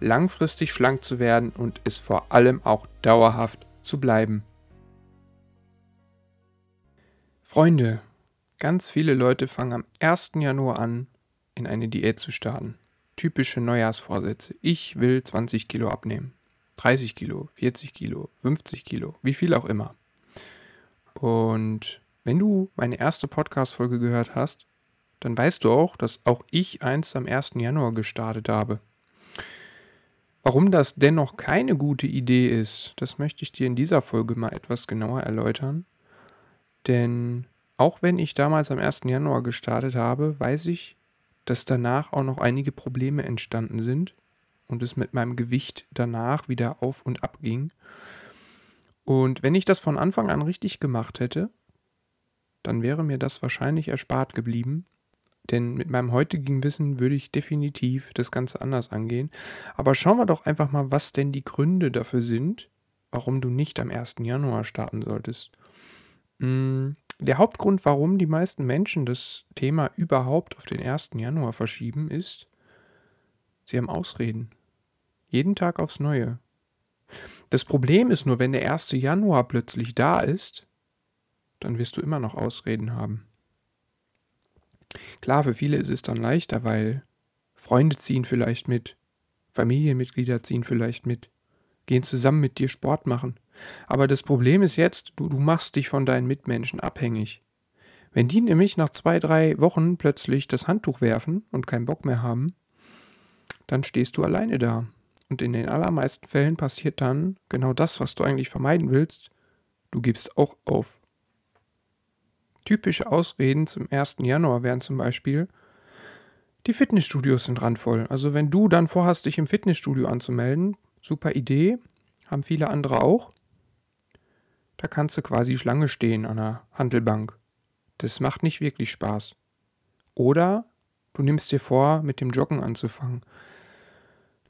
langfristig schlank zu werden und es vor allem auch dauerhaft zu bleiben. Freunde, ganz viele Leute fangen am 1. Januar an, in eine Diät zu starten. Typische Neujahrsvorsätze. Ich will 20 Kilo abnehmen. 30 Kilo, 40 Kilo, 50 Kilo, wie viel auch immer. Und wenn du meine erste Podcast-Folge gehört hast, dann weißt du auch, dass auch ich eins am 1. Januar gestartet habe. Warum das dennoch keine gute Idee ist, das möchte ich dir in dieser Folge mal etwas genauer erläutern. Denn auch wenn ich damals am 1. Januar gestartet habe, weiß ich, dass danach auch noch einige Probleme entstanden sind und es mit meinem Gewicht danach wieder auf und ab ging. Und wenn ich das von Anfang an richtig gemacht hätte, dann wäre mir das wahrscheinlich erspart geblieben. Denn mit meinem heutigen Wissen würde ich definitiv das Ganze anders angehen. Aber schauen wir doch einfach mal, was denn die Gründe dafür sind, warum du nicht am 1. Januar starten solltest. Mm, der Hauptgrund, warum die meisten Menschen das Thema überhaupt auf den 1. Januar verschieben, ist, sie haben Ausreden. Jeden Tag aufs Neue. Das Problem ist nur, wenn der 1. Januar plötzlich da ist, dann wirst du immer noch Ausreden haben. Klar, für viele ist es dann leichter, weil Freunde ziehen vielleicht mit, Familienmitglieder ziehen vielleicht mit, gehen zusammen mit dir Sport machen. Aber das Problem ist jetzt, du, du machst dich von deinen Mitmenschen abhängig. Wenn die nämlich nach zwei, drei Wochen plötzlich das Handtuch werfen und keinen Bock mehr haben, dann stehst du alleine da. Und in den allermeisten Fällen passiert dann genau das, was du eigentlich vermeiden willst. Du gibst auch auf. Typische Ausreden zum 1. Januar wären zum Beispiel, die Fitnessstudios sind randvoll. Also wenn du dann vorhast, dich im Fitnessstudio anzumelden, super Idee, haben viele andere auch. Da kannst du quasi Schlange stehen an der Handelbank. Das macht nicht wirklich Spaß. Oder du nimmst dir vor, mit dem Joggen anzufangen.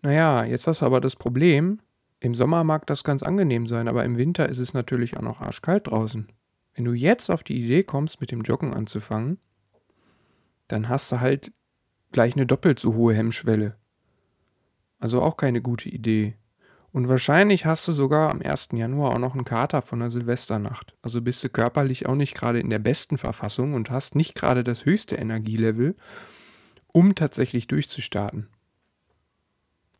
Naja, jetzt hast du aber das Problem, im Sommer mag das ganz angenehm sein, aber im Winter ist es natürlich auch noch arschkalt draußen. Wenn du jetzt auf die Idee kommst, mit dem Joggen anzufangen, dann hast du halt gleich eine doppelt so hohe Hemmschwelle. Also auch keine gute Idee. Und wahrscheinlich hast du sogar am 1. Januar auch noch einen Kater von der Silvesternacht. Also bist du körperlich auch nicht gerade in der besten Verfassung und hast nicht gerade das höchste Energielevel, um tatsächlich durchzustarten.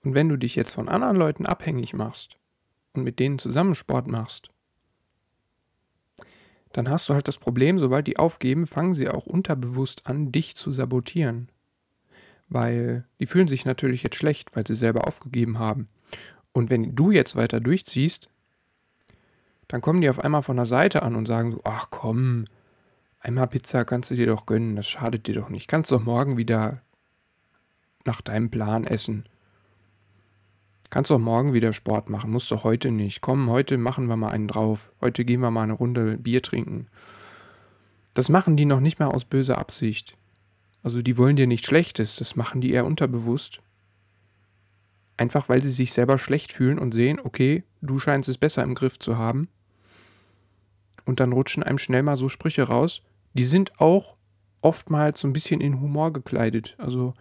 Und wenn du dich jetzt von anderen Leuten abhängig machst und mit denen zusammen Sport machst, dann hast du halt das Problem, sobald die aufgeben, fangen sie auch unterbewusst an, dich zu sabotieren. Weil die fühlen sich natürlich jetzt schlecht, weil sie selber aufgegeben haben. Und wenn du jetzt weiter durchziehst, dann kommen die auf einmal von der Seite an und sagen so, ach komm, einmal Pizza kannst du dir doch gönnen, das schadet dir doch nicht. Kannst doch morgen wieder nach deinem Plan essen. Kannst doch morgen wieder Sport machen, musst doch heute nicht. Komm, heute machen wir mal einen drauf. Heute gehen wir mal eine Runde Bier trinken. Das machen die noch nicht mal aus böser Absicht. Also die wollen dir nicht Schlechtes, das machen die eher unterbewusst. Einfach weil sie sich selber schlecht fühlen und sehen, okay, du scheinst es besser im Griff zu haben. Und dann rutschen einem schnell mal so Sprüche raus. Die sind auch oftmals so ein bisschen in Humor gekleidet. Also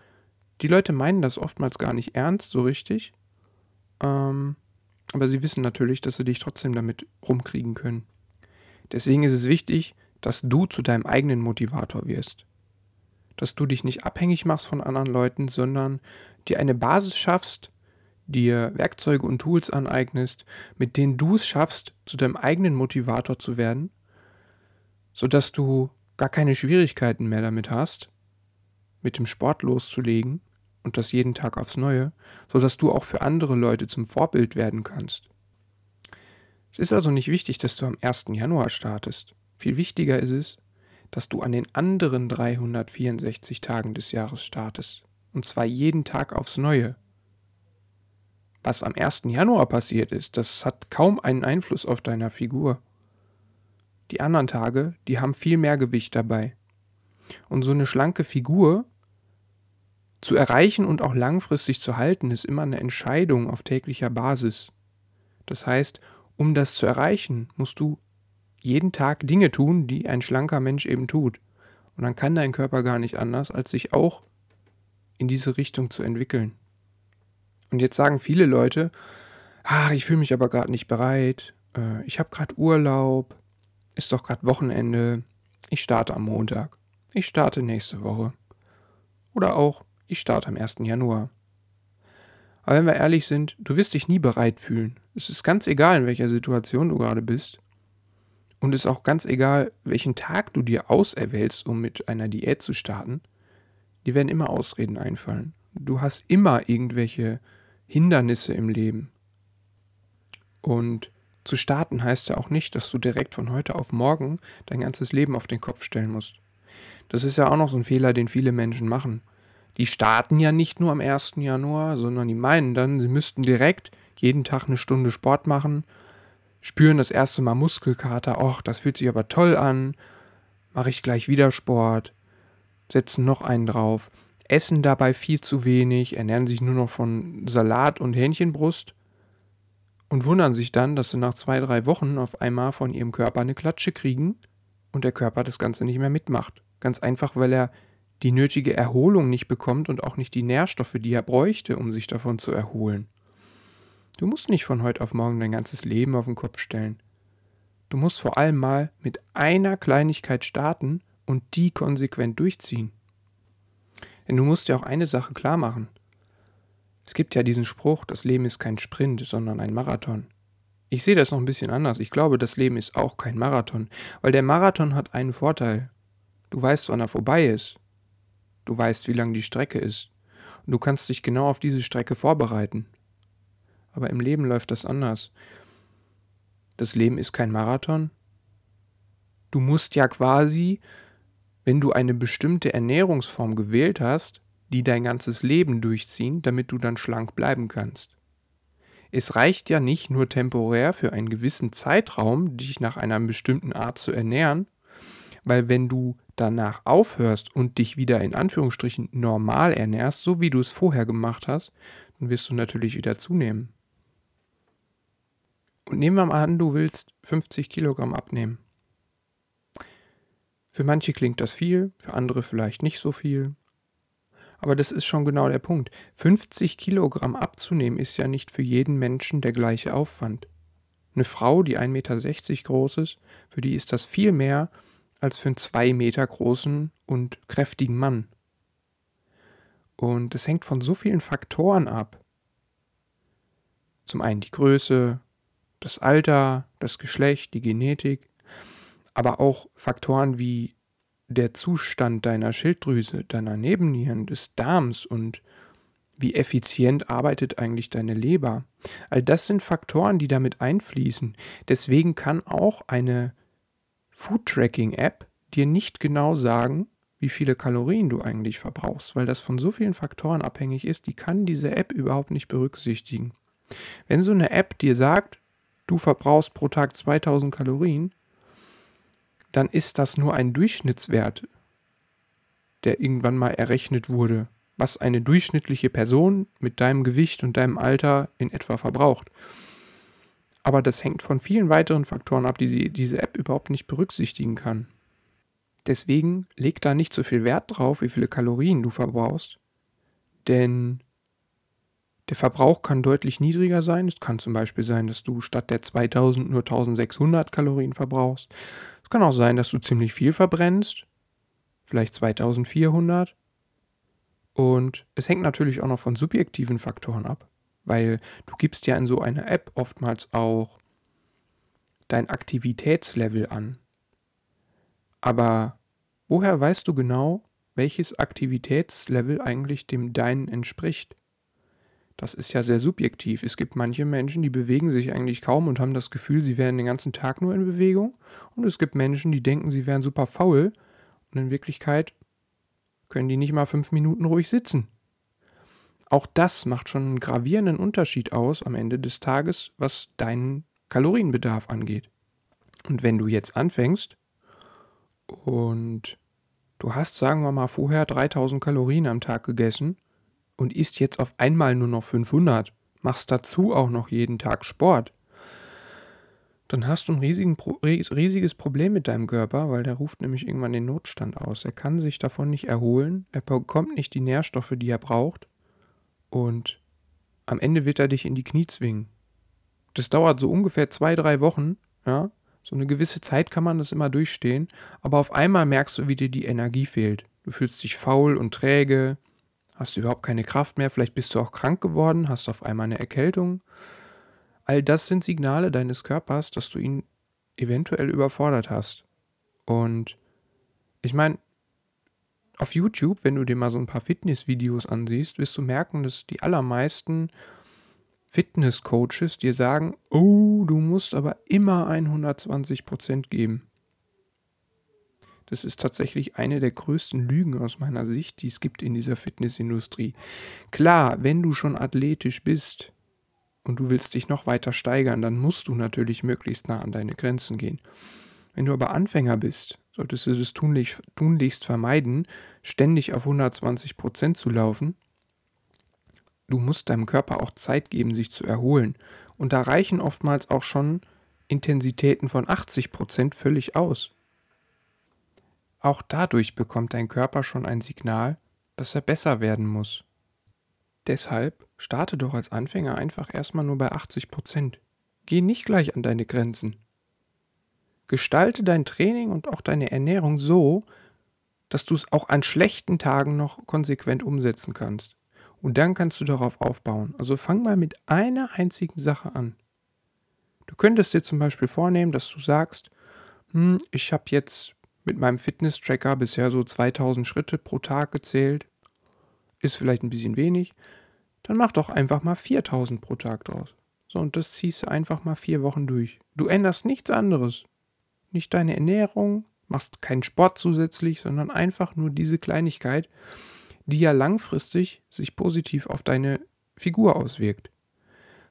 die Leute meinen das oftmals gar nicht ernst so richtig. Ähm, aber sie wissen natürlich, dass sie dich trotzdem damit rumkriegen können. Deswegen ist es wichtig, dass du zu deinem eigenen Motivator wirst. Dass du dich nicht abhängig machst von anderen Leuten, sondern dir eine Basis schaffst, dir Werkzeuge und Tools aneignest, mit denen du es schaffst, zu deinem eigenen Motivator zu werden, sodass du gar keine Schwierigkeiten mehr damit hast, mit dem Sport loszulegen und das jeden Tag aufs Neue, sodass du auch für andere Leute zum Vorbild werden kannst. Es ist also nicht wichtig, dass du am 1. Januar startest. Viel wichtiger ist es, dass du an den anderen 364 Tagen des Jahres startest. Und zwar jeden Tag aufs Neue. was am 1. Januar passiert ist, das hat kaum einen Einfluss auf deine Figur. Die anderen Tage, die haben viel mehr Gewicht dabei. Und so eine schlanke Figur zu erreichen und auch langfristig zu halten, ist immer eine Entscheidung auf täglicher Basis. Das heißt, um das zu erreichen, musst du jeden Tag Dinge tun, die ein schlanker Mensch eben tut. Und dann kann dein Körper gar nicht anders, als sich auch in diese Richtung zu entwickeln. Und jetzt sagen viele Leute, ach, ich fühle mich aber gerade nicht bereit, äh, ich habe gerade Urlaub, ist doch gerade Wochenende, ich starte am Montag, ich starte nächste Woche. Oder auch, ich starte am 1. Januar. Aber wenn wir ehrlich sind, du wirst dich nie bereit fühlen. Es ist ganz egal, in welcher Situation du gerade bist. Und es ist auch ganz egal, welchen Tag du dir auserwählst, um mit einer Diät zu starten. Die werden immer Ausreden einfallen. Du hast immer irgendwelche Hindernisse im Leben. Und zu starten heißt ja auch nicht, dass du direkt von heute auf morgen dein ganzes Leben auf den Kopf stellen musst. Das ist ja auch noch so ein Fehler, den viele Menschen machen. Die starten ja nicht nur am 1. Januar, sondern die meinen dann, sie müssten direkt jeden Tag eine Stunde Sport machen spüren das erste Mal Muskelkater, ach, das fühlt sich aber toll an, mache ich gleich wieder Sport, setzen noch einen drauf, essen dabei viel zu wenig, ernähren sich nur noch von Salat und Hähnchenbrust und wundern sich dann, dass sie nach zwei, drei Wochen auf einmal von ihrem Körper eine Klatsche kriegen und der Körper das Ganze nicht mehr mitmacht. Ganz einfach, weil er die nötige Erholung nicht bekommt und auch nicht die Nährstoffe, die er bräuchte, um sich davon zu erholen. Du musst nicht von heute auf morgen dein ganzes Leben auf den Kopf stellen. Du musst vor allem mal mit einer Kleinigkeit starten und die konsequent durchziehen. Denn du musst dir auch eine Sache klar machen. Es gibt ja diesen Spruch, das Leben ist kein Sprint, sondern ein Marathon. Ich sehe das noch ein bisschen anders. Ich glaube, das Leben ist auch kein Marathon, weil der Marathon hat einen Vorteil. Du weißt, wann er vorbei ist. Du weißt, wie lang die Strecke ist. Und du kannst dich genau auf diese Strecke vorbereiten. Aber im Leben läuft das anders. Das Leben ist kein Marathon. Du musst ja quasi, wenn du eine bestimmte Ernährungsform gewählt hast, die dein ganzes Leben durchziehen, damit du dann schlank bleiben kannst. Es reicht ja nicht nur temporär für einen gewissen Zeitraum, dich nach einer bestimmten Art zu ernähren, weil wenn du danach aufhörst und dich wieder in Anführungsstrichen normal ernährst, so wie du es vorher gemacht hast, dann wirst du natürlich wieder zunehmen. Und nehmen wir mal an, du willst 50 Kilogramm abnehmen. Für manche klingt das viel, für andere vielleicht nicht so viel. Aber das ist schon genau der Punkt. 50 Kilogramm abzunehmen ist ja nicht für jeden Menschen der gleiche Aufwand. Eine Frau, die 1,60 Meter groß ist, für die ist das viel mehr als für einen 2 Meter großen und kräftigen Mann. Und es hängt von so vielen Faktoren ab. Zum einen die Größe, das Alter, das Geschlecht, die Genetik, aber auch Faktoren wie der Zustand deiner Schilddrüse, deiner Nebennieren, des Darms und wie effizient arbeitet eigentlich deine Leber. All das sind Faktoren, die damit einfließen. Deswegen kann auch eine Food-Tracking-App dir nicht genau sagen, wie viele Kalorien du eigentlich verbrauchst, weil das von so vielen Faktoren abhängig ist, die kann diese App überhaupt nicht berücksichtigen. Wenn so eine App dir sagt, du verbrauchst pro Tag 2000 Kalorien, dann ist das nur ein Durchschnittswert, der irgendwann mal errechnet wurde, was eine durchschnittliche Person mit deinem Gewicht und deinem Alter in etwa verbraucht. Aber das hängt von vielen weiteren Faktoren ab, die diese App überhaupt nicht berücksichtigen kann. Deswegen leg da nicht so viel Wert drauf, wie viele Kalorien du verbrauchst, denn der Verbrauch kann deutlich niedriger sein. Es kann zum Beispiel sein, dass du statt der 2000 nur 1600 Kalorien verbrauchst. Es kann auch sein, dass du ziemlich viel verbrennst, vielleicht 2400. Und es hängt natürlich auch noch von subjektiven Faktoren ab, weil du gibst ja in so einer App oftmals auch dein Aktivitätslevel an. Aber woher weißt du genau, welches Aktivitätslevel eigentlich dem deinen entspricht? Das ist ja sehr subjektiv. Es gibt manche Menschen, die bewegen sich eigentlich kaum und haben das Gefühl, sie wären den ganzen Tag nur in Bewegung. Und es gibt Menschen, die denken, sie wären super faul. Und in Wirklichkeit können die nicht mal fünf Minuten ruhig sitzen. Auch das macht schon einen gravierenden Unterschied aus am Ende des Tages, was deinen Kalorienbedarf angeht. Und wenn du jetzt anfängst und du hast, sagen wir mal, vorher 3000 Kalorien am Tag gegessen und isst jetzt auf einmal nur noch 500, machst dazu auch noch jeden Tag Sport, dann hast du ein riesiges Problem mit deinem Körper, weil der ruft nämlich irgendwann den Notstand aus. Er kann sich davon nicht erholen, er bekommt nicht die Nährstoffe, die er braucht und am Ende wird er dich in die Knie zwingen. Das dauert so ungefähr zwei, drei Wochen, ja. So eine gewisse Zeit kann man das immer durchstehen, aber auf einmal merkst du, wie dir die Energie fehlt. Du fühlst dich faul und träge, hast überhaupt keine Kraft mehr, vielleicht bist du auch krank geworden, hast auf einmal eine Erkältung All das sind Signale deines Körpers, dass du ihn eventuell überfordert hast. Und ich meine, auf YouTube, wenn du dir mal so ein paar Fitnessvideos ansiehst, wirst du merken, dass die allermeisten Fitnesscoaches dir sagen, oh, du musst aber immer 120% geben. Das ist tatsächlich eine der größten Lügen aus meiner Sicht, die es gibt in dieser Fitnessindustrie. Klar, wenn du schon athletisch bist, und du willst dich noch weiter steigern, dann musst du natürlich möglichst nah an deine Grenzen gehen. Wenn du aber Anfänger bist, solltest du es tunlich, tunlichst vermeiden, ständig auf 120 Prozent zu laufen. Du musst deinem Körper auch Zeit geben, sich zu erholen. Und da reichen oftmals auch schon Intensitäten von 80 Prozent völlig aus. Auch dadurch bekommt dein Körper schon ein Signal, dass er besser werden muss. Deshalb starte doch als Anfänger einfach erstmal nur bei 80 Prozent. Geh nicht gleich an deine Grenzen. Gestalte dein Training und auch deine Ernährung so, dass du es auch an schlechten Tagen noch konsequent umsetzen kannst. Und dann kannst du darauf aufbauen. Also fang mal mit einer einzigen Sache an. Du könntest dir zum Beispiel vornehmen, dass du sagst, hm, ich habe jetzt mit meinem Fitness-Tracker bisher so 2000 Schritte pro Tag gezählt. Ist vielleicht ein bisschen wenig, dann mach doch einfach mal 4000 pro Tag draus. So, und das ziehst du einfach mal vier Wochen durch. Du änderst nichts anderes. Nicht deine Ernährung, machst keinen Sport zusätzlich, sondern einfach nur diese Kleinigkeit, die ja langfristig sich positiv auf deine Figur auswirkt.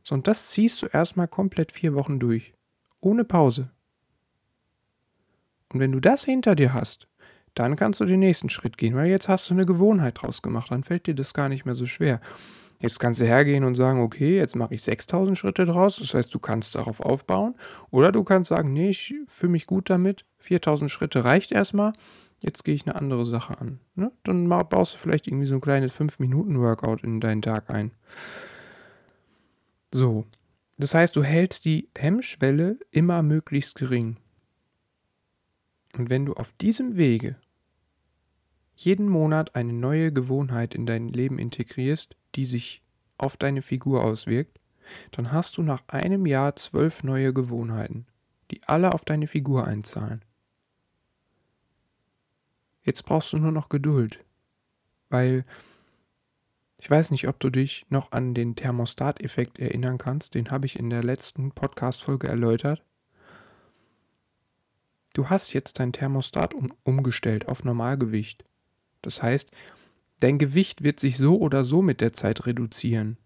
So, und das ziehst du erstmal komplett vier Wochen durch. Ohne Pause. Und wenn du das hinter dir hast, dann kannst du den nächsten Schritt gehen, weil jetzt hast du eine Gewohnheit draus gemacht, dann fällt dir das gar nicht mehr so schwer. Jetzt kannst du hergehen und sagen, okay, jetzt mache ich 6000 Schritte draus. Das heißt, du kannst darauf aufbauen. Oder du kannst sagen, nee, ich fühle mich gut damit. 4000 Schritte reicht erstmal. Jetzt gehe ich eine andere Sache an. Ne? Dann baust du vielleicht irgendwie so ein kleines 5-Minuten-Workout in deinen Tag ein. So. Das heißt, du hältst die Hemmschwelle immer möglichst gering. Und wenn du auf diesem Wege jeden Monat eine neue Gewohnheit in dein Leben integrierst, die sich auf deine Figur auswirkt, dann hast du nach einem Jahr zwölf neue Gewohnheiten, die alle auf deine Figur einzahlen. Jetzt brauchst du nur noch Geduld, weil ich weiß nicht, ob du dich noch an den Thermostat-Effekt erinnern kannst, den habe ich in der letzten Podcast-Folge erläutert. Du hast jetzt dein Thermostat um, umgestellt auf Normalgewicht. Das heißt, dein Gewicht wird sich so oder so mit der Zeit reduzieren.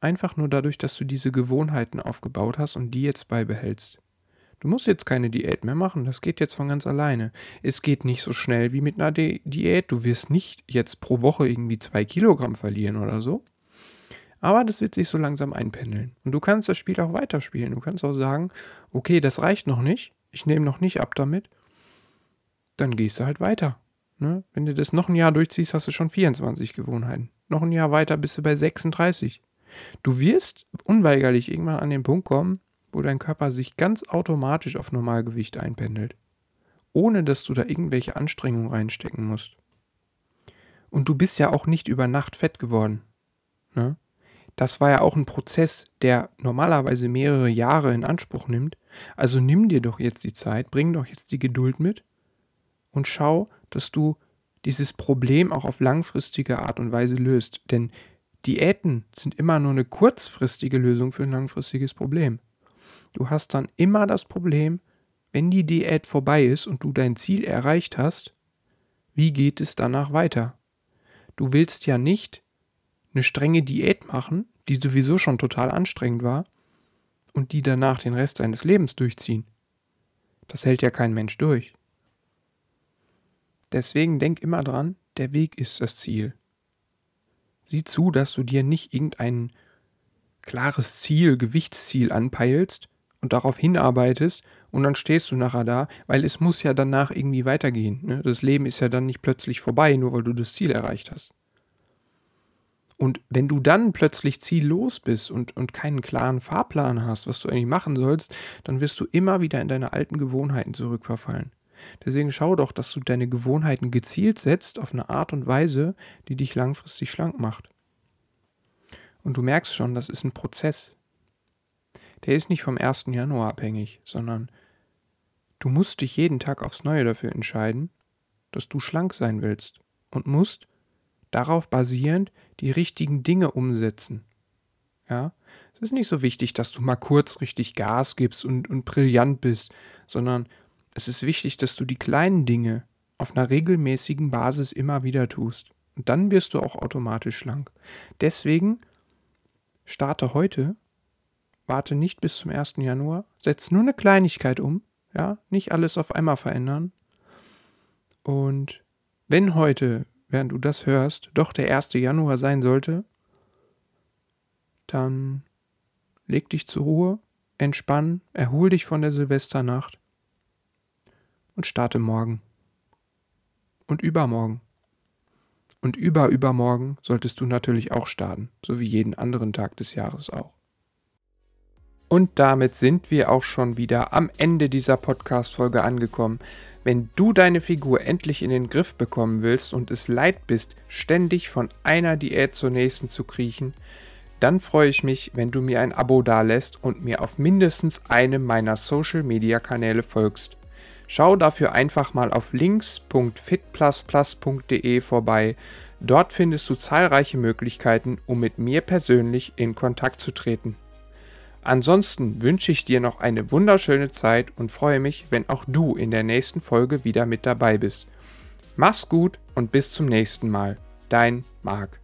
Einfach nur dadurch, dass du diese Gewohnheiten aufgebaut hast und die jetzt beibehältst. Du musst jetzt keine Diät mehr machen, das geht jetzt von ganz alleine. Es geht nicht so schnell wie mit einer Di Diät. Du wirst nicht jetzt pro Woche irgendwie zwei Kilogramm verlieren oder so. Aber das wird sich so langsam einpendeln. Und du kannst das Spiel auch weiterspielen. Du kannst auch sagen, okay, das reicht noch nicht. Ich nehme noch nicht ab damit. Dann gehst du halt weiter. Ne? Wenn du das noch ein Jahr durchziehst, hast du schon 24 Gewohnheiten. Noch ein Jahr weiter bist du bei 36. Du wirst unweigerlich irgendwann an den Punkt kommen, wo dein Körper sich ganz automatisch auf Normalgewicht einpendelt. Ohne dass du da irgendwelche Anstrengungen reinstecken musst. Und du bist ja auch nicht über Nacht fett geworden. Ne? Das war ja auch ein Prozess, der normalerweise mehrere Jahre in Anspruch nimmt. Also nimm dir doch jetzt die Zeit, bring doch jetzt die Geduld mit und schau, dass du dieses Problem auch auf langfristige Art und Weise löst. Denn Diäten sind immer nur eine kurzfristige Lösung für ein langfristiges Problem. Du hast dann immer das Problem, wenn die Diät vorbei ist und du dein Ziel erreicht hast, wie geht es danach weiter? Du willst ja nicht eine strenge Diät machen, die sowieso schon total anstrengend war, und die danach den Rest seines Lebens durchziehen. Das hält ja kein Mensch durch. Deswegen denk immer dran, der Weg ist das Ziel. Sieh zu, dass du dir nicht irgendein klares Ziel, Gewichtsziel anpeilst und darauf hinarbeitest und dann stehst du nachher da, weil es muss ja danach irgendwie weitergehen. Ne? Das Leben ist ja dann nicht plötzlich vorbei, nur weil du das Ziel erreicht hast. Und wenn du dann plötzlich ziellos bist und, und keinen klaren Fahrplan hast, was du eigentlich machen sollst, dann wirst du immer wieder in deine alten Gewohnheiten zurückverfallen. Deswegen schau doch, dass du deine Gewohnheiten gezielt setzt auf eine Art und Weise, die dich langfristig schlank macht. Und du merkst schon, das ist ein Prozess. Der ist nicht vom 1. Januar abhängig, sondern du musst dich jeden Tag aufs Neue dafür entscheiden, dass du schlank sein willst und musst darauf basierend die richtigen Dinge umsetzen. Ja, es ist nicht so wichtig, dass du mal kurz richtig Gas gibst und, und brillant bist, sondern es ist wichtig, dass du die kleinen Dinge auf einer regelmäßigen Basis immer wieder tust. Und dann wirst du auch automatisch schlank. Deswegen starte heute, warte nicht bis zum 1. Januar, setz nur eine Kleinigkeit um, ja, nicht alles auf einmal verändern. Und wenn heute, während du das hörst, doch der 1. Januar sein sollte, dann leg dich zur Ruhe, entspann, erhol dich von der Silvesternacht und starte morgen. Und übermorgen. Und überübermorgen solltest du natürlich auch starten, so wie jeden anderen Tag des Jahres auch. Und damit sind wir auch schon wieder am Ende dieser Podcast-Folge angekommen. Wenn du deine Figur endlich in den Griff bekommen willst und es leid bist, ständig von einer Diät zur nächsten zu kriechen, dann freue ich mich, wenn du mir ein Abo dalässt und mir auf mindestens einem meiner Social-Media-Kanäle folgst. Schau dafür einfach mal auf links.fitplusplus.de vorbei. Dort findest du zahlreiche Möglichkeiten, um mit mir persönlich in Kontakt zu treten. Ansonsten wünsche ich dir noch eine wunderschöne Zeit und freue mich, wenn auch du in der nächsten Folge wieder mit dabei bist. Mach's gut und bis zum nächsten Mal. Dein Marc.